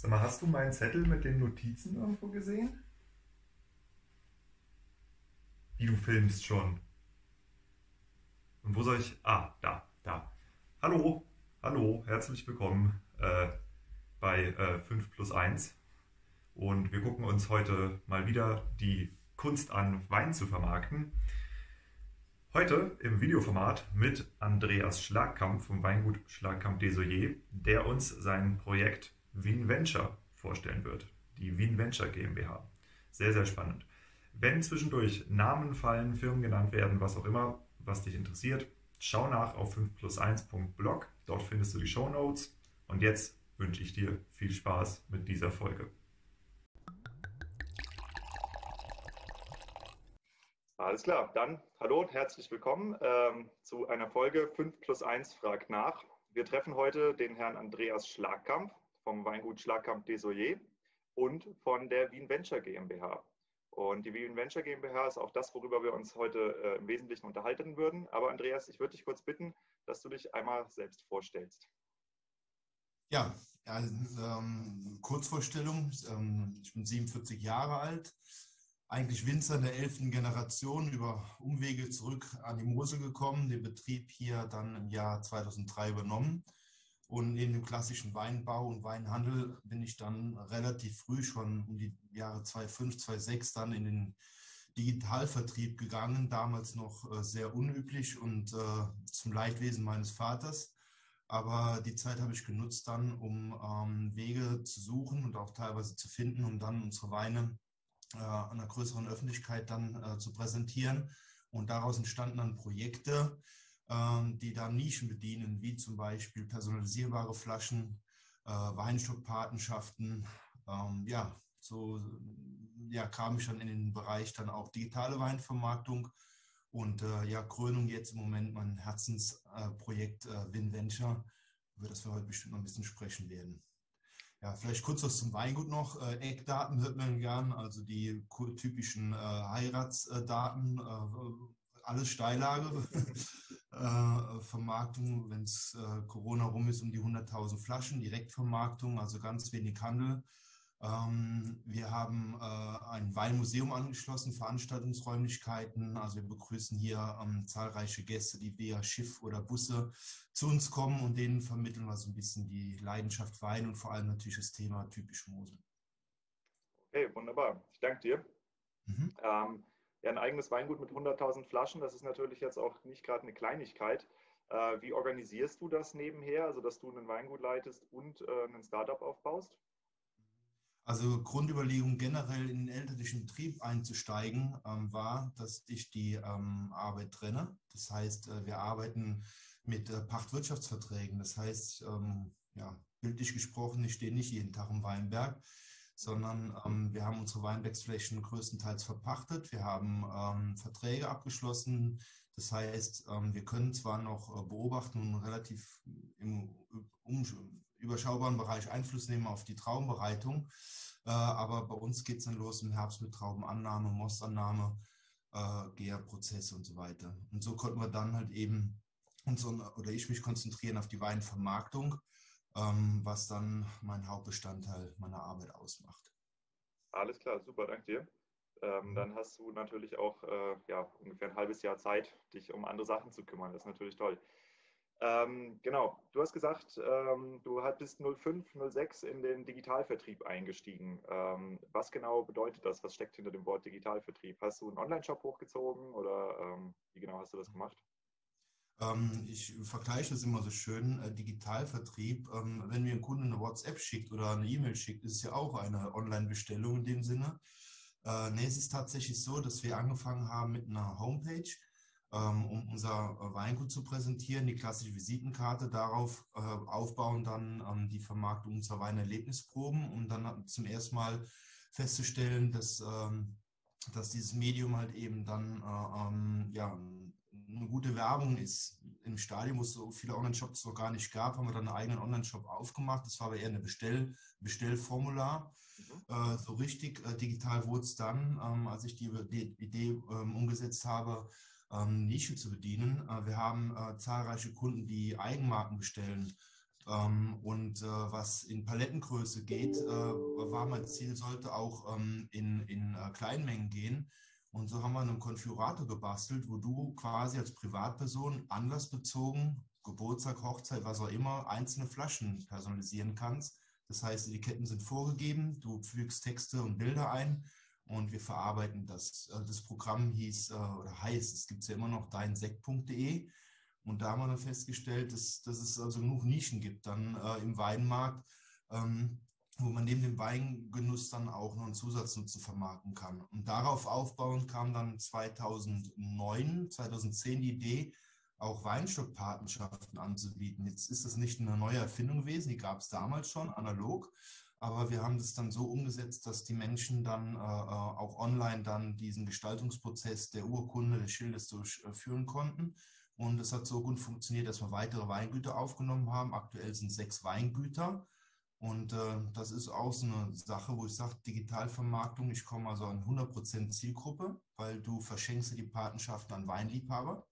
Sag mal, hast du meinen Zettel mit den Notizen irgendwo gesehen? Wie du filmst schon. Und wo soll ich. Ah, da, da. Hallo, hallo, herzlich willkommen äh, bei äh, 5 plus 1. Und wir gucken uns heute mal wieder die Kunst an, Wein zu vermarkten. Heute im Videoformat mit Andreas Schlagkamp vom Weingut Schlagkamp Desoyer, der uns sein Projekt Wien Venture vorstellen wird. Die Wien Venture GmbH. Sehr, sehr spannend. Wenn zwischendurch Namen fallen, Firmen genannt werden, was auch immer, was dich interessiert, schau nach auf 5plus1.blog. Dort findest du die Show Notes. Und jetzt wünsche ich dir viel Spaß mit dieser Folge. Alles klar, dann hallo und herzlich willkommen ähm, zu einer Folge 5 plus 1 fragt nach. Wir treffen heute den Herrn Andreas Schlagkamp vom Weingut Schlagkamp Desoyer und von der Wien Venture GmbH. Und die Wien Venture GmbH ist auch das, worüber wir uns heute äh, im Wesentlichen unterhalten würden. Aber Andreas, ich würde dich kurz bitten, dass du dich einmal selbst vorstellst. Ja, also, ähm, Kurzvorstellung. Ähm, ich bin 47 Jahre alt, eigentlich Winzer der elften Generation über Umwege zurück an die Mosel gekommen, den Betrieb hier dann im Jahr 2003 übernommen. Und neben dem klassischen Weinbau und Weinhandel bin ich dann relativ früh schon um die Jahre 2005, 2006 dann in den Digitalvertrieb gegangen, damals noch äh, sehr unüblich und äh, zum Leidwesen meines Vaters. Aber die Zeit habe ich genutzt dann, um ähm, Wege zu suchen und auch teilweise zu finden, um dann unsere Weine äh, einer größeren Öffentlichkeit dann zu präsentieren. Und daraus entstanden dann Projekte, die dann Nischen bedienen, wie zum Beispiel personalisierbare Flaschen, äh, Weinstockpatenschaften. Ähm, ja, so ja, kam ich dann in den Bereich dann auch digitale Weinvermarktung. Und äh, ja, Krönung jetzt im Moment mein Herzensprojekt äh, WinVenture, über das wir heute bestimmt noch ein bisschen sprechen werden. Ja, vielleicht kurz was zum Weingut noch. Äh, Eckdaten hört man gern, also die typischen äh, Heiratsdaten, äh, alles Steillage. Äh, Vermarktung, wenn es äh, Corona rum ist, um die 100.000 Flaschen, Direktvermarktung, also ganz wenig Handel. Ähm, wir haben äh, ein Weinmuseum angeschlossen, Veranstaltungsräumlichkeiten. Also wir begrüßen hier ähm, zahlreiche Gäste, die via Schiff oder Busse zu uns kommen und denen vermitteln wir so ein bisschen die Leidenschaft Wein und vor allem natürlich das Thema typisch Mosel. Okay, wunderbar. Ich danke dir. Mhm. Ähm, ja, ein eigenes Weingut mit 100.000 Flaschen, das ist natürlich jetzt auch nicht gerade eine Kleinigkeit. Äh, wie organisierst du das nebenher, also dass du ein Weingut leitest und äh, ein Startup aufbaust? Also Grundüberlegung generell in den elterlichen Betrieb einzusteigen ähm, war, dass ich die ähm, Arbeit trenne. Das heißt, äh, wir arbeiten mit äh, Pachtwirtschaftsverträgen. Das heißt, ähm, ja, bildlich gesprochen, ich stehe nicht jeden Tag im Weinberg, sondern ähm, wir haben unsere Weinbergsflächen größtenteils verpachtet. Wir haben ähm, Verträge abgeschlossen. Das heißt, ähm, wir können zwar noch äh, beobachten und relativ im um, überschaubaren Bereich Einfluss nehmen auf die Traumbereitung, äh, aber bei uns geht es dann los im Herbst mit Traubenannahme, Mostannahme, äh, Gärprozesse und so weiter. Und so konnten wir dann halt eben uns oder ich mich konzentrieren auf die Weinvermarktung ähm, was dann mein Hauptbestandteil meiner Arbeit ausmacht. Alles klar, super, danke dir. Ähm, mhm. dann hast du natürlich auch äh, ja, ungefähr ein halbes Jahr Zeit, dich um andere Sachen zu kümmern. Das ist natürlich toll. Ähm, genau, du hast gesagt, ähm, du bist 05, 06 in den Digitalvertrieb eingestiegen. Ähm, was genau bedeutet das? Was steckt hinter dem Wort Digitalvertrieb? Hast du einen Online-Shop hochgezogen oder ähm, wie genau hast du das gemacht? Ähm, ich vergleiche das immer so schön, äh, Digitalvertrieb. Ähm, wenn mir ein Kunde eine WhatsApp schickt oder eine E-Mail schickt, ist es ja auch eine Online-Bestellung in dem Sinne. Äh, nee, es ist tatsächlich so, dass wir angefangen haben mit einer Homepage, ähm, um unser Weingut zu präsentieren, die klassische Visitenkarte, darauf äh, aufbauen dann die Vermarktung unserer Weinerlebnisproben, um dann zum ersten Mal festzustellen, dass, dass dieses Medium halt eben dann äh, ja, eine gute Werbung ist. Im Stadion, wo es so viele Online-Shops noch gar nicht gab, haben wir dann einen eigenen Online-Shop aufgemacht. Das war aber eher eine Bestell Bestellformular. Mhm. Äh, so richtig äh, digital wurde es dann, ähm, als ich die, die Idee ähm, umgesetzt habe, ähm, Nische zu bedienen. Äh, wir haben äh, zahlreiche Kunden, die Eigenmarken bestellen. Ähm, und äh, was in Palettengröße geht, äh, war mein Ziel, sollte auch ähm, in, in Kleinmengen gehen. Und so haben wir einen Konfigurator gebastelt, wo du quasi als Privatperson anlassbezogen, Geburtstag, Hochzeit, was auch immer, einzelne Flaschen personalisieren kannst. Das heißt, die Ketten sind vorgegeben, du fügst Texte und Bilder ein und wir verarbeiten das. Das Programm hieß oder heißt, es gibt ja immer noch, deinsekt.de. Und da haben wir dann festgestellt, dass, dass es also genug Nischen gibt dann äh, im Weinmarkt, ähm, wo man neben dem Weingenuss dann auch noch einen Zusatznutzen vermarkten kann. Und darauf aufbauend kam dann 2009, 2010 die Idee, auch Weinstockpatenschaften anzubieten. Jetzt ist das nicht eine neue Erfindung gewesen, die gab es damals schon analog, aber wir haben das dann so umgesetzt, dass die Menschen dann äh, äh auch online dann diesen Gestaltungsprozess der Urkunde, des Schildes durchführen konnten. Und es hat so gut funktioniert, dass wir weitere Weingüter aufgenommen haben. Aktuell sind sechs Weingüter. Und äh, das ist auch so eine Sache, wo ich sage, Digitalvermarktung, ich komme also an 100% Zielgruppe, weil du verschenkst die Patenschaften an Weinliebhaber.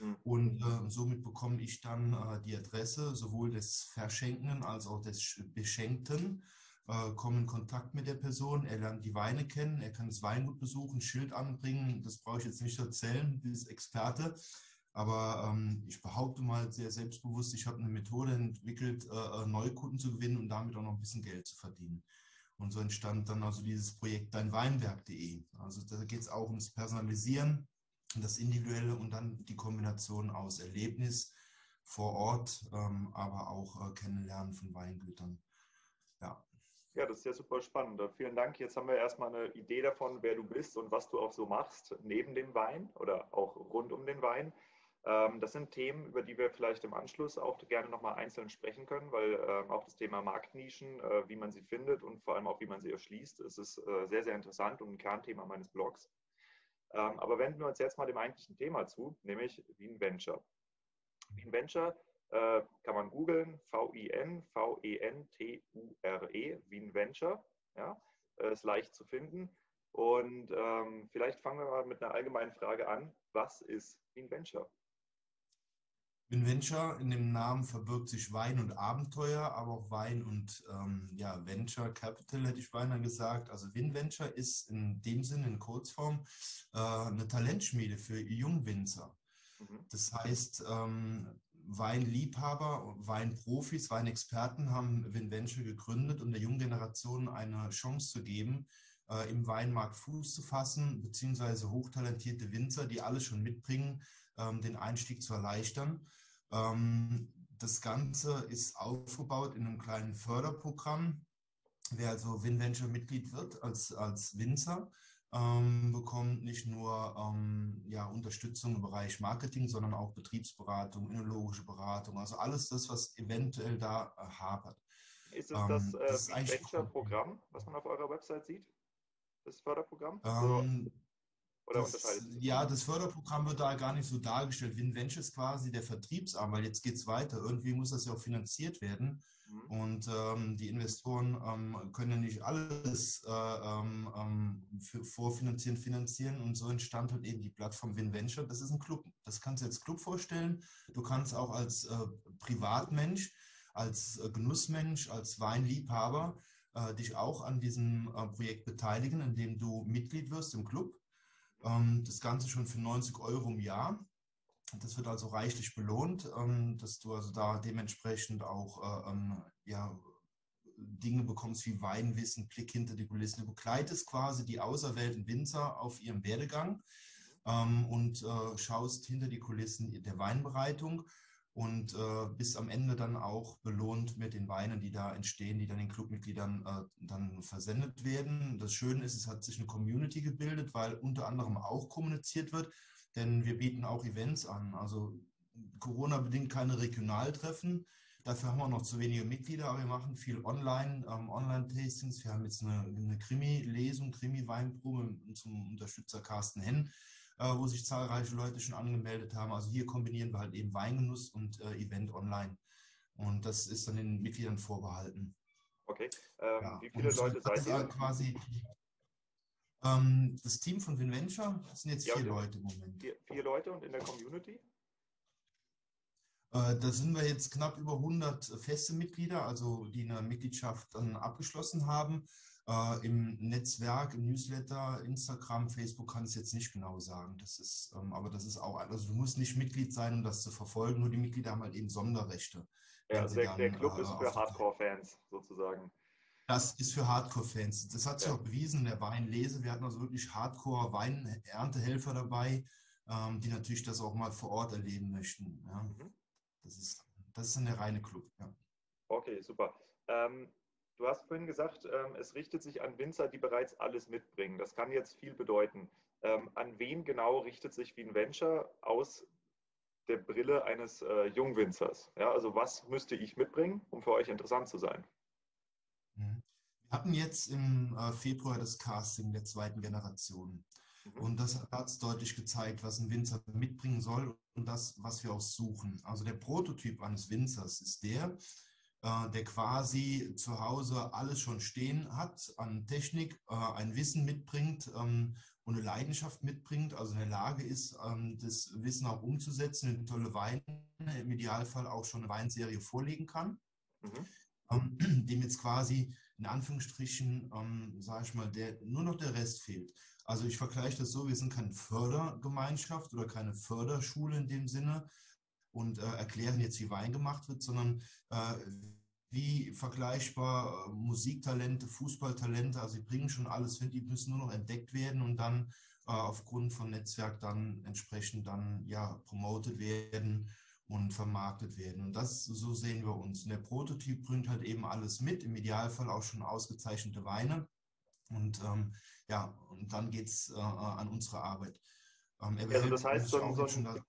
Mhm. Und äh, somit bekomme ich dann äh, die Adresse sowohl des Verschenkenden als auch des Beschenkten, äh, komme in Kontakt mit der Person, er lernt die Weine kennen, er kann das Weingut besuchen, Schild anbringen, das brauche ich jetzt nicht erzählen, du bist Experte. Aber ähm, ich behaupte mal sehr selbstbewusst, ich habe eine Methode entwickelt, äh, äh, Neukunden zu gewinnen und damit auch noch ein bisschen Geld zu verdienen. Und so entstand dann also dieses Projekt deinweinberg.de. Also da geht es auch ums Personalisieren, das Individuelle und dann die Kombination aus Erlebnis vor Ort, ähm, aber auch äh, Kennenlernen von Weingütern. Ja. Ja, das ist ja super spannend. Vielen Dank. Jetzt haben wir erstmal eine Idee davon, wer du bist und was du auch so machst neben dem Wein oder auch rund um den Wein. Ähm, das sind Themen, über die wir vielleicht im Anschluss auch gerne nochmal einzeln sprechen können, weil ähm, auch das Thema Marktnischen, äh, wie man sie findet und vor allem auch, wie man sie erschließt, ist es äh, sehr, sehr interessant und ein Kernthema meines Blogs. Ähm, aber wenden wir uns jetzt mal dem eigentlichen Thema zu, nämlich Wien Venture. Wien Venture äh, kann man googeln, V-I-N, V-E-N-T-U-R-E, Wien Venture. Ja, ist leicht zu finden. Und vielleicht fangen wir mal mit einer allgemeinen Frage an. Was ist Wien Venture? Venture, in dem Namen verbirgt sich Wein und Abenteuer, aber auch Wein und ähm, ja, Venture Capital, hätte ich beinahe gesagt. Also WinVenture ist in dem Sinne in Kurzform äh, eine Talentschmiede für Jungwinzer. Mhm. Das heißt, ähm, Weinliebhaber, Weinprofis, Weinexperten haben WinVenture gegründet, um der jungen Generation eine Chance zu geben, äh, im Weinmarkt Fuß zu fassen, beziehungsweise hochtalentierte Winzer, die alles schon mitbringen, ähm, den Einstieg zu erleichtern. Ähm, das Ganze ist aufgebaut in einem kleinen Förderprogramm. Wer also WinVenture-Mitglied wird als, als Winzer, ähm, bekommt nicht nur ähm, ja, Unterstützung im Bereich Marketing, sondern auch Betriebsberatung, önologische Beratung, also alles das, was eventuell da äh, hapert. Ist es das, ähm, das äh, Venture-Programm, was man auf eurer Website sieht? Das Förderprogramm? Ähm, oder das, unterscheidet sich? Ja, das Förderprogramm wird da gar nicht so dargestellt. WinVenture ist quasi der Vertriebsarm, weil jetzt geht es weiter. Irgendwie muss das ja auch finanziert werden. Mhm. Und ähm, die Investoren ähm, können ja nicht alles äh, ähm, ähm für, vorfinanzieren, finanzieren. Und so entstand halt eben die Plattform WinVenture. Das ist ein Club. Das kannst du als Club vorstellen. Du kannst auch als äh, Privatmensch, als äh, Genussmensch, als Weinliebhaber äh, dich auch an diesem äh, Projekt beteiligen, indem du Mitglied wirst im Club. Ähm, das Ganze schon für 90 Euro im Jahr. Das wird also reichlich belohnt, ähm, dass du also da dementsprechend auch äh, ähm, ja, Dinge bekommst wie Weinwissen, Blick hinter die Kulissen. Du begleitest quasi die auserwählten Winzer auf ihrem Werdegang und äh, schaust hinter die Kulissen der Weinbereitung und äh, bis am Ende dann auch belohnt mit den Weinen, die da entstehen, die dann den Clubmitgliedern äh, dann versendet werden. Das Schöne ist, es hat sich eine Community gebildet, weil unter anderem auch kommuniziert wird, denn wir bieten auch Events an. Also Corona-bedingt keine Regionaltreffen. Dafür haben wir noch zu wenige Mitglieder, aber wir machen viel online, ähm, Online-Tastings. Wir haben jetzt eine, eine Krimi-Lesung, Krimi-Weinprobe zum Unterstützer Carsten Henn wo sich zahlreiche Leute schon angemeldet haben. Also hier kombinieren wir halt eben Weingenuss und äh, Event online. Und das ist dann den Mitgliedern vorbehalten. Okay. Ähm, ja. Wie viele Leute seid ihr? Quasi, ähm, das Team von WinVenture sind jetzt ja, vier Leute im Moment. Vier, vier, Leute und in der Community? Äh, da sind wir jetzt knapp über 100 feste Mitglieder, also die eine Mitgliedschaft dann abgeschlossen haben. Äh, Im Netzwerk, im Newsletter, Instagram, Facebook kann ich es jetzt nicht genau sagen. Das ist, ähm, aber das ist auch, also du musst nicht Mitglied sein, um das zu verfolgen. Nur die Mitglieder haben halt eben Sonderrechte. Ja, also der, dann, der, Club äh, ist für Hardcore-Fans sozusagen. Das ist für Hardcore-Fans. Das hat sich ja. auch bewiesen in der Weinlese. Wir hatten also wirklich Hardcore-Weinerntehelfer dabei, ähm, die natürlich das auch mal vor Ort erleben möchten. Ja. Mhm. Das, ist, das ist eine reine Club. Ja. Okay, super. Ähm, du hast vorhin gesagt, ähm, es richtet sich an Winzer, die bereits alles mitbringen. Das kann jetzt viel bedeuten. Ähm, an wen genau richtet sich Venture aus der Brille eines äh, Jungwinzers? Ja, also was müsste ich mitbringen, um für euch interessant zu sein? Mhm. Wir hatten jetzt im äh, Februar das Casting der zweiten Generation. Mhm. Und das hat es deutlich gezeigt, was ein Winzer mitbringen soll und das, was wir auch suchen. Also der Prototyp eines Winzers ist der, äh, der quasi zu Hause alles schon stehen hat an Technik, äh, ein Wissen mitbringt ähm, und eine Leidenschaft mitbringt, also in der Lage ist, ähm, das Wissen auch umzusetzen, in tolle Weine, im Idealfall auch schon eine Weinserie vorlegen kann. Mhm ähm, dem jetzt quasi in Anführungsstrichen, ähm, sage ich mal, der, nur noch der Rest fehlt. Also ich vergleiche das so, wir sind keine Fördergemeinschaft oder keine Förderschule in dem Sinne und äh, erklären jetzt, wie Wein gemacht wird, sondern äh, wie vergleichbar äh, Musiktalente, Fußballtalente, also sie bringen schon alles hin, die müssen nur noch entdeckt werden und dann äh, aufgrund von Netzwerk dann entsprechend dann ja promotet werden und vermarktet werden. Und das, so sehen wir uns. Und der Prototyp bringt halt eben alles mit, im Idealfall auch schon ausgezeichnete Weine. Und ähm, ja, und dann geht es äh, an unsere Arbeit. Ähm, also das heißt, so so, ein,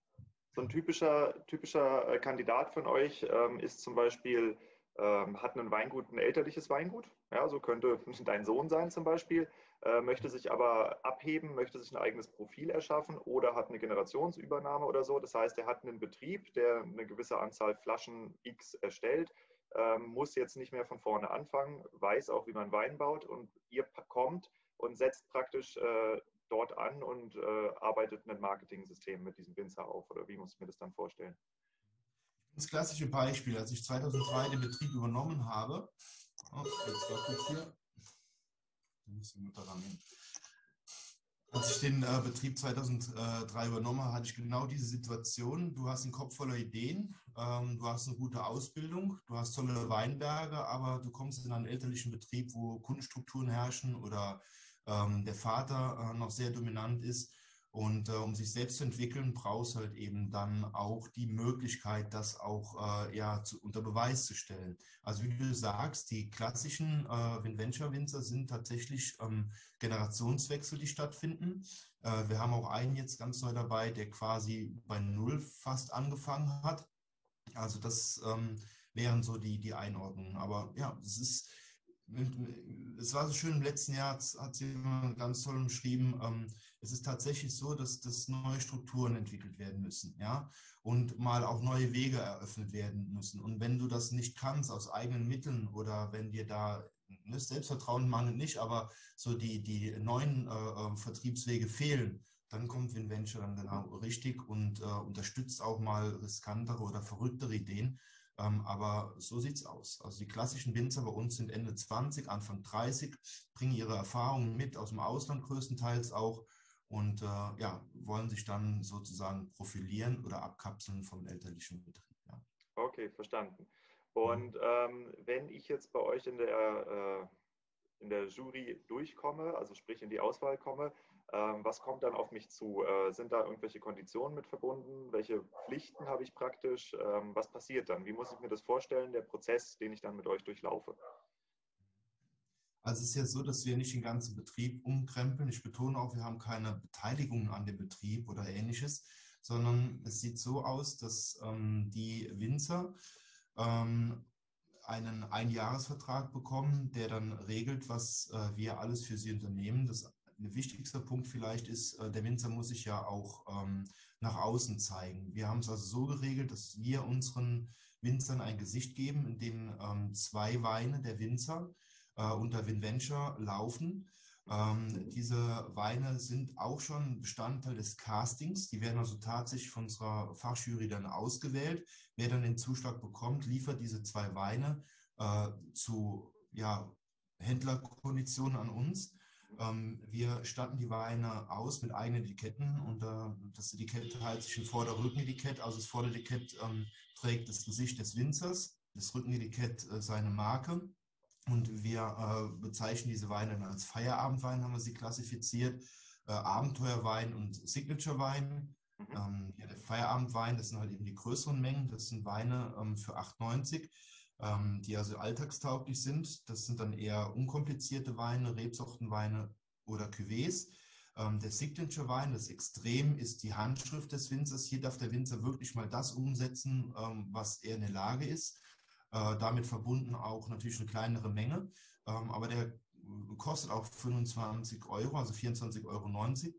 so ein, typischer, typischer äh, Kandidat von euch ähm, ist zum Beispiel, ähm, hat ein Weingut, ein elterliches Weingut. Ja, so könnte dein Sohn sein zum Beispiel äh, möchte sich aber abheben, möchte sich ein eigenes Profil erschaffen oder hat eine Generationsübernahme oder so. Das heißt, er hat einen Betrieb, der eine gewisse Anzahl Flaschen X erstellt, ähm, muss jetzt nicht mehr von vorne anfangen, weiß auch, wie man Wein baut und ihr kommt und setzt praktisch äh, dort an und äh, arbeitet ein Marketing-System mit diesem Winzer auf. Oder wie muss ich mir das dann vorstellen? Das klassische Beispiel, als ich 2002 den Betrieb übernommen habe, oh, jetzt war kurz hier, als ich den äh, Betrieb 2003 übernommen habe, hatte ich genau diese Situation. Du hast einen Kopf voller Ideen, ähm, du hast eine gute Ausbildung, du hast tolle Weinberge, aber du kommst in einen elterlichen Betrieb, wo Kundenstrukturen herrschen oder ähm, der Vater äh, noch sehr dominant ist. Und äh, um sich selbst zu entwickeln, brauchst halt eben dann auch die Möglichkeit, das auch äh, ja, zu, unter Beweis zu stellen. Also wie du sagst, die klassischen äh, Venture-Winzer sind tatsächlich ähm, Generationswechsel, die stattfinden. Äh, wir haben auch einen jetzt ganz neu dabei, der quasi bei Null fast angefangen hat. Also das ähm, wären so die, die Einordnungen. Aber ja, es ist es war so schön, im letzten Jahr hat, sie ganz toll beschrieben, ähm, es ist tatsächlich so, dass, dass neue Strukturen entwickelt werden müssen, ja, und mal auch neue Wege eröffnet werden müssen. Und wenn du das nicht kannst aus eigenen Mitteln oder wenn dir da ne, Selbstvertrauen mangelt nicht, aber so die, die neuen äh, äh Vertriebswege fehlen, dann kommt WinVenture dann genau richtig und äh, unterstützt auch mal riskantere oder verrücktere Ideen. Ähm, aber so sieht es aus. Also die klassischen Winzer bei uns sind Ende 20, Anfang 30, bringen ihre Erfahrungen mit aus dem Ausland größtenteils auch und äh, ja, wollen sich dann sozusagen profilieren oder abkapseln vom elterlichen Betrieb. Ja. Okay, verstanden. Und mhm. ähm, wenn ich jetzt bei euch in der, äh, in der Jury durchkomme, also sprich in die Auswahl komme, was kommt dann auf mich zu? Äh, sind da irgendwelche Konditionen mit verbunden? Welche Pflichten habe ich praktisch? Ähm, was passiert dann? Wie muss ich mir das vorstellen, der Prozess, den ich dann mit euch durchlaufe? Also es ist ja so, dass wir nicht den ganzen Betrieb umkrempeln. Ich betone auch, wir haben keine Beteiligung an dem Betrieb oder ähnliches, sondern es sieht so aus, dass ähm, die Winzer ähm, einen Einjahresvertrag bekommen, der dann regelt, was äh, wir alles für sie unternehmen. Das der wichtigste Punkt vielleicht ist, äh, der Winzer muss sich ja auch ähm, nach außen zeigen. Wir haben es also so geregelt, dass wir unseren Winzern ein Gesicht geben, in dem ähm, zwei Weine der Winzer äh, unter WinVenture laufen. Ähm, diese Weine sind auch schon Bestandteil des Castings. Die werden also tatsächlich von unserer Fachjury dann ausgewählt. Wer dann den Zuschlag bekommt, liefert diese zwei Weine äh, zu ja, Händlerkonditionen an uns. Ähm, wir statten die Weine aus mit eigenen Etiketten und äh, das Etikett teilt sich ein Vorder- und Rückenetikett. Also das Vorderetikett ähm, trägt das Gesicht des Winzers, das Rückenetikett äh, seine Marke. Und wir äh, bezeichnen diese Weine dann als Feierabendwein, haben wir sie klassifiziert, äh, Abenteuerwein und Signature-Wein. Mhm. Ähm, ja, der Feierabendwein, das sind halt eben die größeren Mengen, das sind Weine ähm, für 8,90, ähm, die also alltagstauglich sind. Das sind dann eher unkomplizierte Weine, Rebsortenweine oder Cuvées. Ähm, der Signature-Wein, das Extrem, ist die Handschrift des Winzers. Hier darf der Winzer wirklich mal das umsetzen, ähm, was er in der Lage ist. Äh, damit verbunden auch natürlich eine kleinere Menge. Ähm, aber der kostet auch 25 Euro, also 24,90 Euro.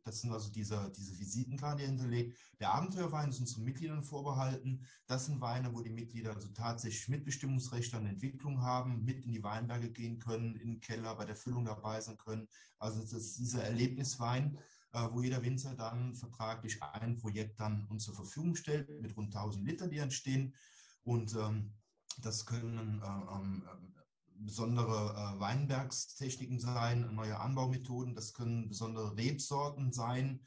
Das sind also diese, diese Visitenkarte hinterlegt. Der Abenteuerwein ist unseren Mitgliedern vorbehalten. Das sind Weine, wo die Mitglieder also tatsächlich Mitbestimmungsrechte an Entwicklung haben, mit in die Weinberge gehen können, in den Keller bei der Füllung dabei sein können. Also das ist dieser Erlebniswein, äh, wo jeder Winzer dann vertraglich ein Projekt dann uns zur Verfügung stellt mit rund 1000 Litern, die entstehen. Und ähm, das können äh, ähm, besondere äh, Weinbergstechniken sein, neue Anbaumethoden. Das können besondere Rebsorten sein.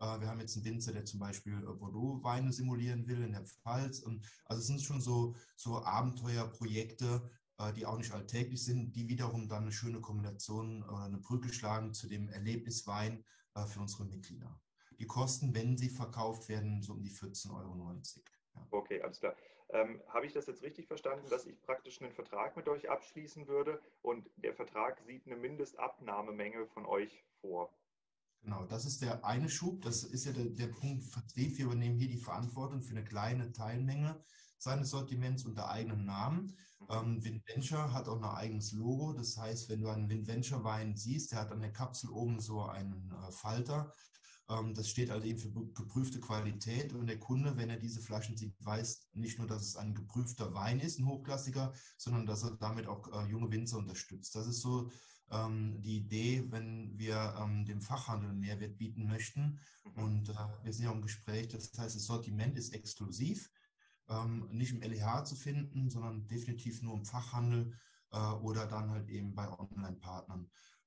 Äh, wir haben jetzt einen Winzer, der zum Beispiel äh, Bordeaux-Weine simulieren will in der Pfalz. Und, also es sind schon so, so Abenteuerprojekte, äh, die auch nicht alltäglich sind, die wiederum dann eine schöne Kombination oder eine Brücke schlagen zu dem Erlebniswein äh, für unsere Mitglieder. Die kosten, wenn sie verkauft werden, so um die 14,90 Euro. Ja. Okay, alles klar. Ähm, Habe ich das jetzt richtig verstanden, dass ich praktisch einen Vertrag mit euch abschließen würde und der Vertrag sieht eine Mindestabnahmemenge von euch vor? Genau, das ist der eine Schub. Das ist ja der, der Punkt Vertrieb. Wir übernehmen hier die Verantwortung für eine kleine Teilmenge seines Sortiments unter eigenem Namen. Mhm. Ähm, WinVenture hat auch ein eigenes Logo. Das heißt, wenn du einen WinVenture Wein siehst, der hat an der Kapsel oben so einen äh, Falter. Ähm, das steht also eben für geprüfte Qualität und der Kunde, wenn er diese Flaschen sieht, weiß nicht nur, dass es ein geprüfter Wein ist, ein hochklassiger, sondern dass er damit auch äh, junge Winzer unterstützt. Das ist so ähm, die Idee, wenn wir ähm, dem Fachhandel Mehrwert bieten möchten. Mhm. Und äh, wir sind ja im Gespräch, das heißt, das Sortiment ist exklusiv, nicht im LEH zu finden, sondern definitiv nur im Fachhandel äh, oder dann halt eben bei Online-Partnern.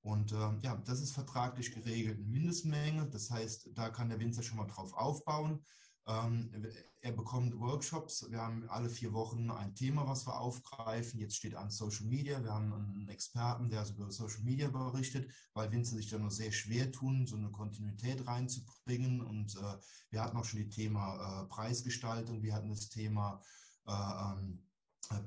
Und äh, ja, das ist vertraglich geregelt, eine Mindestmenge. Das heißt, da kann der Winzer schon mal drauf aufbauen. Ähm, er bekommt Workshops. Wir haben alle vier Wochen ein Thema, was wir aufgreifen. Jetzt steht an Social Media. Wir haben einen Experten, der also über Social Media berichtet, weil Winzer sich da nur sehr schwer tun, so eine Kontinuität reinzubringen. Und äh, wir hatten auch schon die Thema äh, Preisgestaltung. Wir hatten das Thema äh, ähm,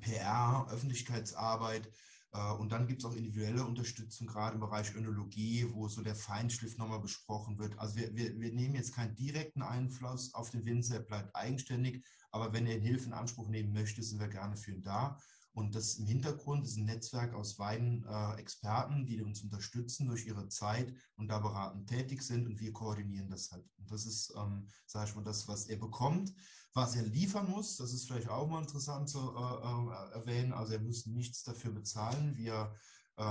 PR, Öffentlichkeitsarbeit. Äh, und dann gibt es auch individuelle Unterstützung, gerade im Bereich Önologie, wo so der Feinschliff nochmal besprochen wird. Also wir, wir, wir nehmen jetzt keinen direkten Einfluss auf den Winzer, er bleibt eigenständig, aber wenn er Hilfe in Anspruch nehmen möchte, sind wir gerne für ihn da. Und das im Hintergrund ist ein Netzwerk aus Weinexperten, äh, die uns unterstützen durch ihre Zeit und da beratend tätig sind und wir koordinieren das halt. Und das ist, ähm, sage ich mal, das, was er bekommt. Was er liefern muss, das ist vielleicht auch mal interessant zu äh, äh, erwähnen. Also er muss nichts dafür bezahlen. Wir, äh,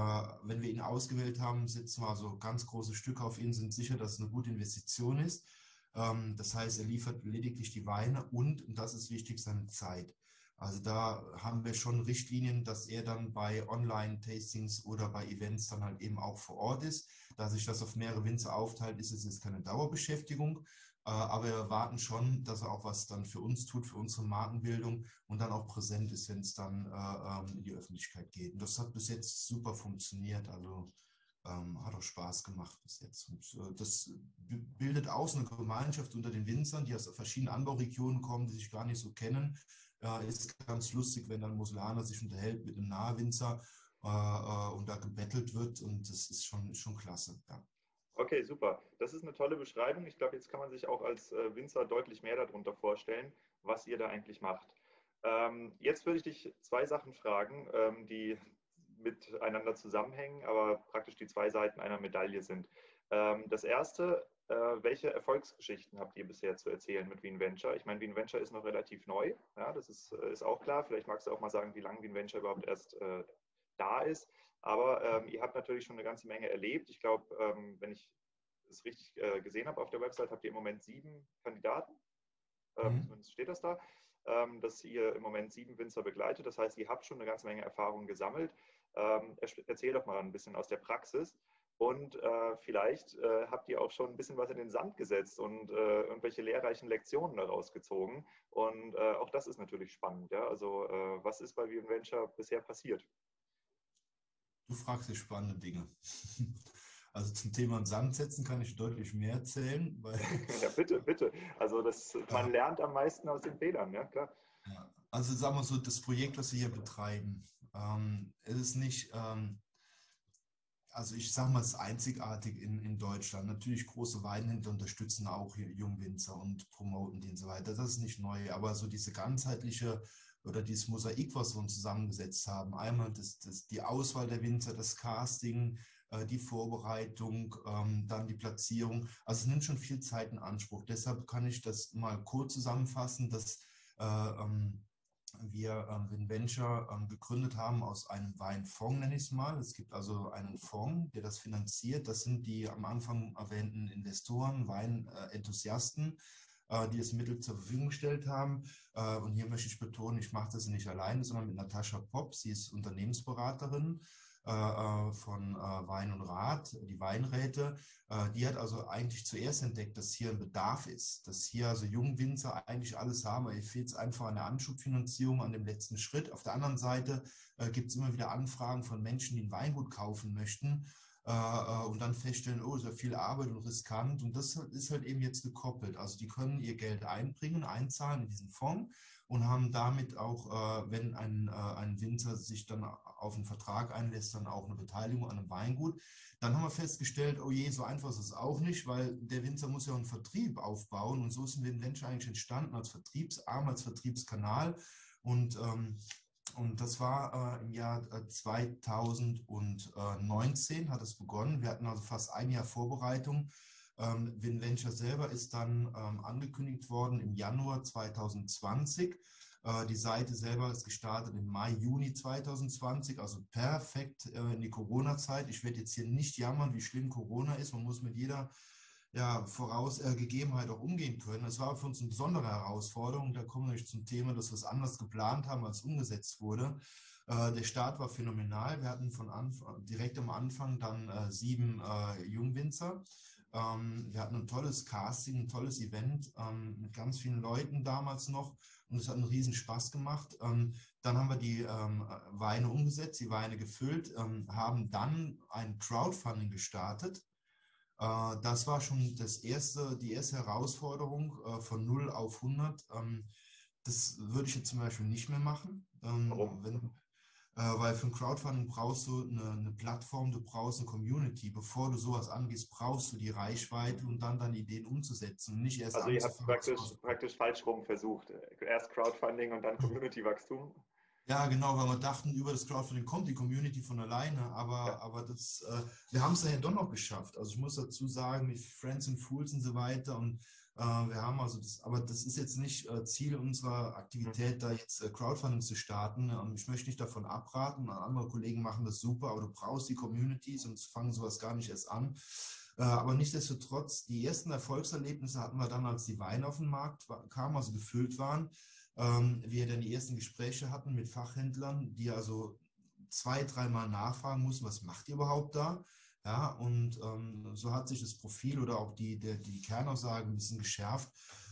wenn wir ihn ausgewählt haben, setzen wir also ganz große Stücke auf ihn, sind sicher, dass es eine gute Investition ist. Ähm, das heißt, er liefert lediglich die Weine und, und das ist wichtig, seine Zeit. Also da haben wir schon Richtlinien, dass er dann bei Online-Tastings oder bei Events dann halt eben auch vor Ort ist. Da sich das auf mehrere Winzer aufteilt, ist es jetzt keine Dauerbeschäftigung, aber wir erwarten schon, dass er auch was dann für uns tut, für unsere Markenbildung und dann auch präsent ist, wenn es dann äh, ähm, in die Öffentlichkeit geht. Und das hat bis jetzt super funktioniert. Also ähm, hat auch Spaß gemacht bis jetzt. Und, äh, das bildet aus eine Gemeinschaft unter den Winzern, die aus verschiedenen Anbauregionen kommen, die sich gar nicht so kennen. Äh, ist ganz lustig, wenn dann Muslaner sich unterhält mit einem Nahewinzer äh, äh, und da gebettelt wird. Und das ist schon, schon klasse. Ja. Okay, super. Das ist eine tolle Beschreibung. Ich glaube, jetzt kann man sich auch als äh, Winzer deutlich mehr darunter vorstellen, was ihr da eigentlich macht. Ähm, jetzt würde ich dich zwei Sachen fragen, ähm, die miteinander zusammenhängen, aber praktisch die zwei Seiten einer Medaille sind. Ähm, das erste, äh, welche Erfolgsgeschichten habt ihr bisher zu erzählen mit Wien Venture? Ich meine, Wien Venture ist noch relativ neu, ja, das ist, äh, ist auch klar. Vielleicht magst du auch mal sagen, wie lange Wien Venture überhaupt erst da ist. Aber ähm, ihr habt natürlich schon eine ganze Menge erlebt. Ich glaube, ähm, wenn ich es richtig äh, gesehen habe auf der Website, habt ihr im Moment sieben Kandidaten. Ähm, mhm. Zumindest steht das da. Ähm, dass ihr im Moment sieben Winzer begleitet. Das heißt, ihr habt schon eine ganze Menge Erfahrung gesammelt. Ähm, erzähl doch mal ein bisschen aus der Praxis. Und äh, vielleicht äh, habt ihr auch schon ein bisschen was in den Sand gesetzt und äh, irgendwelche lehrreichen Lektionen daraus gezogen. Und äh, auch das ist natürlich spannend. Ja? Also äh, was ist bei VMventure bisher passiert? Du fragst dich spannende Dinge. Also zum Thema Sand setzen kann ich deutlich mehr erzählen. ja, bitte, bitte. Also das, man lernt am meisten aus den Fehlern, ja klar. Ja. Also sagen wir so, das Projekt, was wir hier betreiben, ähm, es ist nicht, ähm, also ich sage mal, es ist einzigartig in, in Deutschland. Natürlich große Weinhändler unterstützen auch hier Jungwinzer und promoten die und so weiter. Das ist nicht neu, aber so diese ganzheitliche oder dieses Mosaik, was wir uns zusammengesetzt haben. Einmal das, das, die Auswahl der Winzer, das Casting, äh, die Vorbereitung, ähm, dann die Platzierung. Also es nimmt schon viel Zeit in Anspruch. Deshalb kann ich das mal kurz zusammenfassen, dass äh, ähm, wir ähm, Venture ähm, gegründet haben aus einem Weinfonds, nenne ich es mal. Es gibt also einen Fonds, der das finanziert. Das sind die am Anfang erwähnten Investoren, Weinenthusiasten, äh, die das Mittel zur Verfügung gestellt haben. Äh, und hier möchte ich betonen, ich mache das nicht alleine, sondern mit Natascha Popp. Sie ist Unternehmensberaterin äh, von Wein und Rat, die Weinräte. Die hat also eigentlich zuerst entdeckt, dass hier ein Bedarf ist, dass hier also Jungwinzer eigentlich alles haben. Hier fehlt es einfach an der Anschubfinanzierung, an dem letzten Schritt. Auf der anderen Seite gibt es immer wieder Anfragen von Menschen, die ein Weingut kaufen möchten äh, äh, und dann feststellen, oh, ist ja viel Arbeit und riskant. Und das ist halt eben jetzt gekoppelt. Also die können ihr Geld einbringen, einzahlen in diesen Fonds und haben damit auch, äh, wenn ein, äh, ein Winzer sich dann auf einen Vertrag einlässt, dann auch eine Beteiligung an einem Weingut. Dann haben wir festgestellt, oh je, so einfach ist es auch nicht, weil der Winzer muss ja einen Vertrieb aufbauen und so ist ein Venture eigentlich entstanden als Vertriebsarm, als Vertriebskanal und ähm, und das war äh, im Jahr 2019 äh, hat es begonnen. Wir hatten also fast ein Jahr Vorbereitung. Ähm, WinVenture selber ist dann ähm, angekündigt worden im Januar 2020. Äh, die Seite selber ist gestartet im Mai, Juni 2020, also perfekt äh, in die Corona-Zeit. Ich werde jetzt hier nicht jammern, wie schlimm Corona ist. Man muss mit jeder ja, voraus äh, Gegebenheit auch umgehen können. Das war für uns eine besondere Herausforderung. Da kommen wir zum Thema, dass wir es anders geplant haben, als umgesetzt wurde. Äh, der Start war phänomenal. Wir hatten von Anfang, direkt am Anfang dann äh, sieben äh, Jungwinzer. Ähm, wir hatten ein tolles Casting, ein tolles Event ähm, mit ganz vielen Leuten damals noch und es hat einen riesen Spaß gemacht. Ähm, dann haben wir die ähm, Weine umgesetzt, die Weine gefüllt, ähm, haben dann ein Crowdfunding gestartet das war schon das erste, die erste Herausforderung äh, von 0 auf 100. Ähm, das würde ich jetzt zum Beispiel nicht mehr machen. Ähm, Warum? Wenn, äh, weil für ein Crowdfunding brauchst du eine, eine, Plattform, du brauchst eine Community. Bevor du sowas angehst, brauchst du die Reichweite und dann deine Ideen umzusetzen. Nicht erst also ihr habt praktisch, praktisch falsch rum versucht. Erst Crowdfunding und dann Community-Wachstum. Ja, genau, weil wir dachten, über das Crowdfunding kommt die Community von alleine, aber, ja. aber das, äh, wir haben es dann ja doch noch geschafft. Also ich muss dazu sagen, mit Friends and Fools und so weiter und äh, wir haben also das, aber das ist jetzt nicht äh, Ziel unserer Aktivität, mhm. da jetzt äh, Crowdfunding zu starten. Ähm, ich möchte nicht davon abraten. Andere Kollegen machen das super, aber du brauchst die Community, sonst fangen sowas gar nicht erst an. Äh, aber nichtsdestotrotz, die ersten Erfolgserlebnisse hatten wir dann, als die Weine auf den Markt kamen, also gefüllt waren ähm, wir dann die ersten Gespräche hatten mit Fachhändlern, die also zwei, dreimal nachfragen mussten, was macht ihr überhaupt da? Ja, und ähm, so hat sich das Profil oder auch die, der, die Kernaussage ein bisschen geschärft,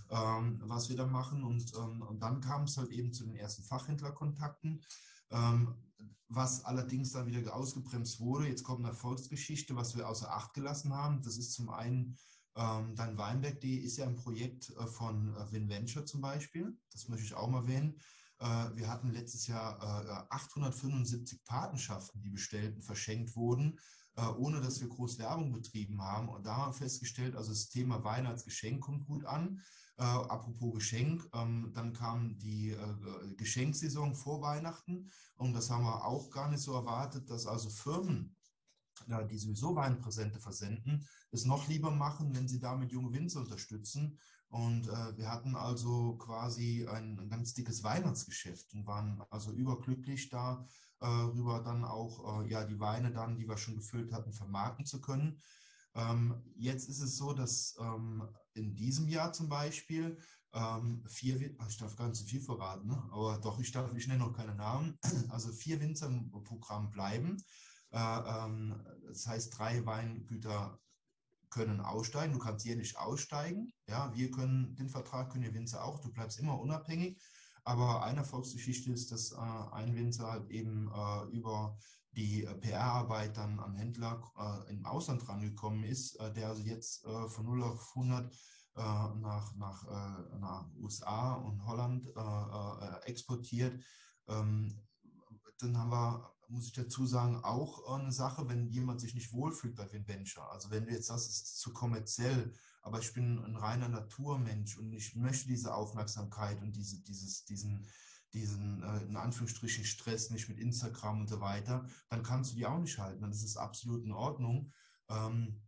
ähm, was wir da machen. Und, ähm, und dann kam es halt eben zu den ersten Fachhändlerkontakten, ähm, was allerdings dann wieder ausgebremst wurde. Jetzt kommt eine Erfolgsgeschichte, was wir außer Acht gelassen haben. Das ist zum einen ähm, dann Weinberg.de ist ja ein Projekt äh, von äh, WinVenture zum Beispiel. Das möchte ich auch mal erwähnen. Äh, wir hatten letztes Jahr äh, 875 Patenschaften, die bestellt und verschenkt wurden, äh, ohne dass wir groß Werbung betrieben haben. Und da haben wir festgestellt, also das Thema Wein als Geschenk kommt gut an. Äh, apropos Geschenk, ähm, dann kam die Geschenksaison vor Weihnachten und das haben wir auch gar nicht so erwartet, dass also Firmen die sowieso Weinpräsente versenden, es noch lieber machen, wenn sie damit junge Winzer unterstützen. Und äh, wir hatten also quasi ein, ein, ganz dickes Weihnachtsgeschäft und waren also überglücklich da, rüber dann auch ja die Weine dann, die wir schon gefüllt hatten, vermarkten zu können. Ähm, jetzt ist es so, dass ähm, in diesem Jahr zum Beispiel ähm, vier, ich darf gar nicht so viel verraten, ne? aber doch, ich darf, ich nenne noch keine Namen, also vier Winzer im Programm bleiben. Äh, ähm, das heißt, drei Weingüter können aussteigen. Du kannst hier nicht aussteigen. Ja, wir können den Vertrag können die Winzer auch. Du bleibst immer unabhängig. Aber eine Erfolgsgeschichte ist, dass äh, ein Winzer halt eben äh, über die äh, PR-Arbeit dann an Händler äh, im Ausland rangekommen ist, äh, der also jetzt von 0 auf 100 äh, nach, nach, nach USA und Holland exportiert. Ähm, dann haben wir, muss ich dazu sagen, auch eine Sache, wenn jemand sich nicht wohlfühlt bei Venture. Also wenn du jetzt sagst, es ist zu kommerziell, aber ich bin ein reiner Naturmensch und ich möchte diese Aufmerksamkeit und diese, dieses, diesen, diesen äh, in Anführungsstrichen Stress nicht mit Instagram und so weiter, dann kannst du die auch nicht halten. Das ist absolut in Ordnung. Ähm,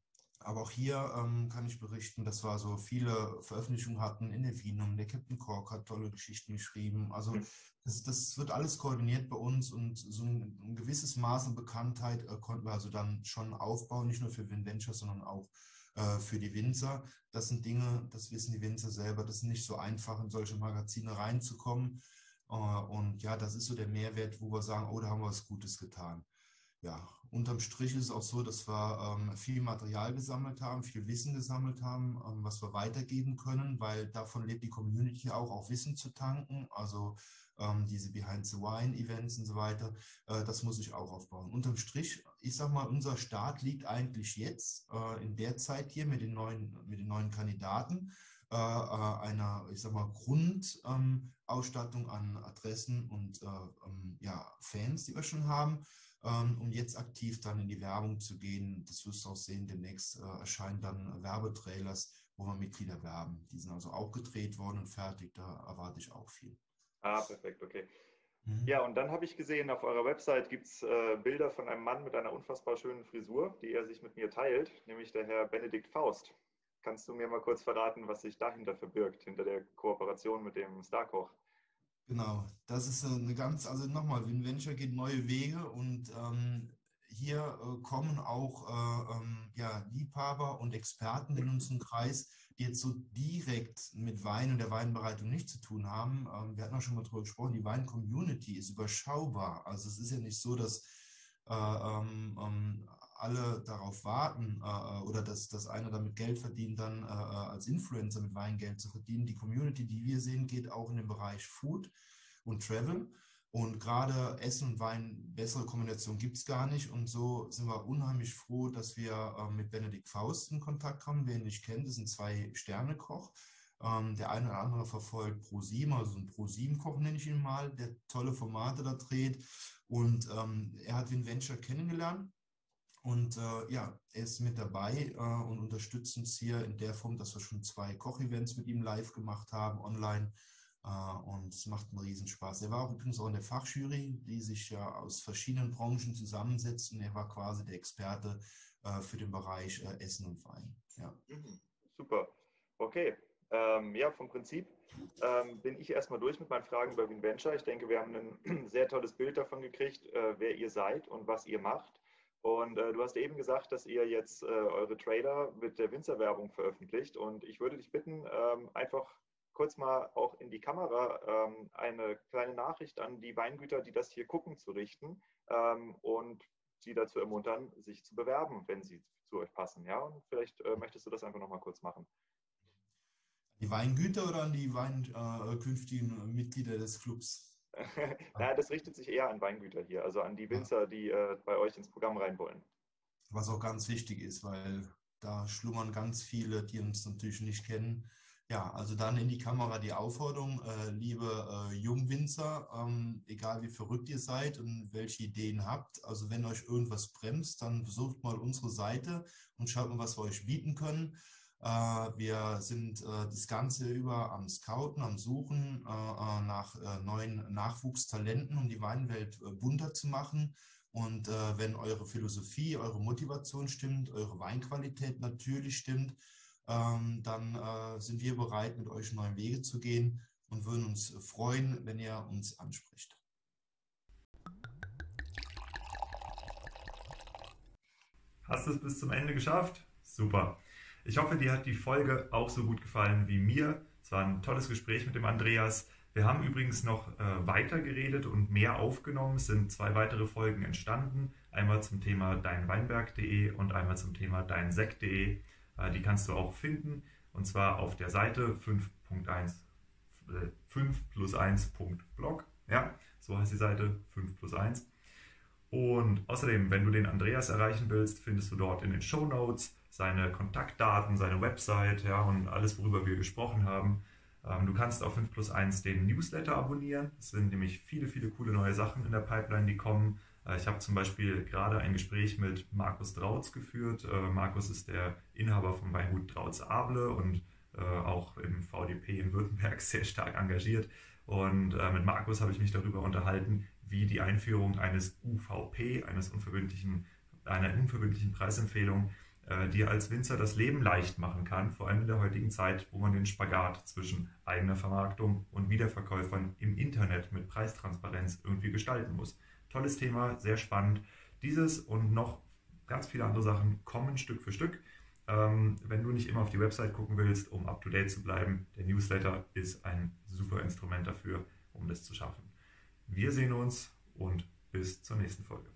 aber auch hier ähm, kann ich berichten, dass wir so viele Veröffentlichungen hatten in der Vinum. Der Captain Cork hat tolle Geschichten geschrieben. Also mhm. das, das, wird alles koordiniert bei uns und so ein, ein gewisses Maß an Bekanntheit äh, konnten wir also dann schon aufbauen, nicht nur für Vinventure, sondern auch äh, für die Winzer. Das sind Dinge, das wissen die Winzer selber, das ist nicht so einfach, in solche Magazine reinzukommen. Äh, und ja, das ist so der Mehrwert, wo wir sagen, oh, da haben wir was Gutes getan. Ja, unterm Strich ist es auch so, dass wir ähm, viel Material gesammelt haben, viel Wissen gesammelt haben, ähm, was wir weitergeben können, weil davon lebt die Community auch, auch Wissen zu tanken. Also ähm, diese Behind the Wine Events und so weiter, äh, das muss ich auch aufbauen. Unterm Strich, ich sag mal, unser Start liegt eigentlich jetzt äh, in der Zeit hier mit den neuen, mit den neuen Kandidaten. Äh, äh, einer, ich sag mal, Grundausstattung ähm, an Adressen und äh, ähm, ja, Fans, die wir schon haben, um jetzt aktiv dann in die Werbung zu gehen. Das wirst du auch sehen, demnächst erscheinen dann Werbetrailers, wo wir Mitglieder werben. Die sind also auch gedreht worden und fertig, da erwarte ich auch viel. Ah, perfekt, okay. Mhm. Ja, und dann habe ich gesehen, auf eurer Website gibt es äh, Bilder von einem Mann mit einer unfassbar schönen Frisur, die er sich mit mir teilt, nämlich der Herr Benedikt Faust. Kannst du mir mal kurz verraten, was sich dahinter verbirgt, hinter der Kooperation mit dem Starkoch? Genau, das ist eine ganz, also nochmal, WinVenture geht neue Wege und ähm, hier äh, kommen auch äh, ähm, ja, Liebhaber und Experten in unseren Kreis, die jetzt so direkt mit Wein und der Weinbereitung nichts zu tun haben. Ähm, wir hatten auch schon mal darüber gesprochen, die Wein-Community ist überschaubar. Also es ist ja nicht so, dass äh, ähm, ähm, alle darauf warten äh, oder dass, dass einer damit Geld verdient, dann äh, äh, als Influencer mit Wein Geld zu verdienen. Die Community, die wir sehen, geht auch in den Bereich Food und Travel. Und gerade Essen und Wein, bessere Kombination gibt es gar nicht. Und so sind wir unheimlich froh, dass wir äh, mit Benedikt Faust in Kontakt kommen. Wer ihn nicht kennt, ist ein Zwei-Sterne-Koch. Ähm, der eine oder andere verfolgt ProSieben, also ein ProSieben-Koch nenne ich ihn mal, der tolle Formate da dreht. Und ähm, er hat Venture kennengelernt und äh, ja, er ist mit dabei äh, und unterstützt uns hier in der Form, dass wir schon zwei Kochevents mit ihm live gemacht haben, online. Äh, und es macht einen Riesenspaß. Er war übrigens auch in der Fachjury, die sich ja aus verschiedenen Branchen zusammensetzt und er war quasi der Experte äh, für den Bereich äh, Essen und Wein. Ja. Mhm, super. Okay. Ähm, ja, vom Prinzip ähm, bin ich erstmal durch mit meinen Fragen über WinVenture. Ich denke, wir haben ein sehr tolles Bild davon gekriegt, äh, wer ihr seid und was ihr macht. Und äh, du hast eben gesagt, dass ihr jetzt äh, eure Trailer mit der Winzerwerbung veröffentlicht. Und ich würde dich bitten, ähm, einfach kurz mal auch in die Kamera ähm, eine kleine Nachricht an die Weingüter, die das hier gucken, zu richten ähm, und sie dazu ermuntern, sich zu bewerben, wenn sie zu euch passen. Ja, und vielleicht äh, möchtest du das einfach nochmal kurz machen. Die Weingüter oder an die Wein, äh, künftigen Mitglieder des Clubs? Naja, das richtet sich eher an Weingüter hier, also an die Winzer, die äh, bei euch ins Programm rein wollen. Was auch ganz wichtig ist, weil da schlummern ganz viele, die uns natürlich nicht kennen. Ja, also dann in die Kamera die Aufforderung, äh, liebe äh, Jungwinzer, ähm, egal wie verrückt ihr seid und welche Ideen habt, also wenn euch irgendwas bremst, dann besucht mal unsere Seite und schaut mal, was wir euch bieten können. Äh, wir sind äh, das Ganze über am Scouten, am Suchen äh, nach neuen Nachwuchstalenten, um die Weinwelt bunter zu machen. Und wenn eure Philosophie, eure Motivation stimmt, eure Weinqualität natürlich stimmt, ähm, dann sind wir bereit, mit euch neue Wege zu gehen und würden uns freuen, wenn ihr uns anspricht. Hast du es bis zum Ende geschafft? Super. Ich hoffe, dir hat die Folge auch so gut gefallen wie mir. Es war ein tolles Gespräch mit dem Andreas. Wir haben übrigens noch äh, weiter geredet und mehr aufgenommen. Es sind zwei weitere Folgen entstanden. Einmal zum Thema deinweinberg.de und einmal zum Thema deinsekt.de. Äh, die kannst du auch finden. Und zwar auf der Seite 5.1 äh, 5 plus 1.blog. Ja, so heißt die Seite 5 plus 1. Und außerdem, wenn du den Andreas erreichen willst, findest du dort in den Show Notes seine Kontaktdaten, seine Website ja, und alles, worüber wir gesprochen haben. Ähm, du kannst auf 5 plus 1 den Newsletter abonnieren. Es sind nämlich viele, viele coole neue Sachen in der Pipeline, die kommen. Äh, ich habe zum Beispiel gerade ein Gespräch mit Markus Drautz geführt. Äh, Markus ist der Inhaber von Weingut Drautz Able und äh, auch im VDP in Württemberg sehr stark engagiert. Und mit Markus habe ich mich darüber unterhalten, wie die Einführung eines UVP, eines unverbindlichen, einer unverbindlichen Preisempfehlung, äh, dir als Winzer das Leben leicht machen kann, vor allem in der heutigen Zeit, wo man den Spagat zwischen eigener Vermarktung und Wiederverkäufern im Internet mit Preistransparenz irgendwie gestalten muss. Tolles Thema, sehr spannend. Dieses und noch ganz viele andere Sachen kommen Stück für Stück. Ähm, wenn du nicht immer auf die Website gucken willst, um up to date zu bleiben, der Newsletter ist ein super Instrument dafür, um das zu schaffen. Wir sehen uns und bis zur nächsten Folge.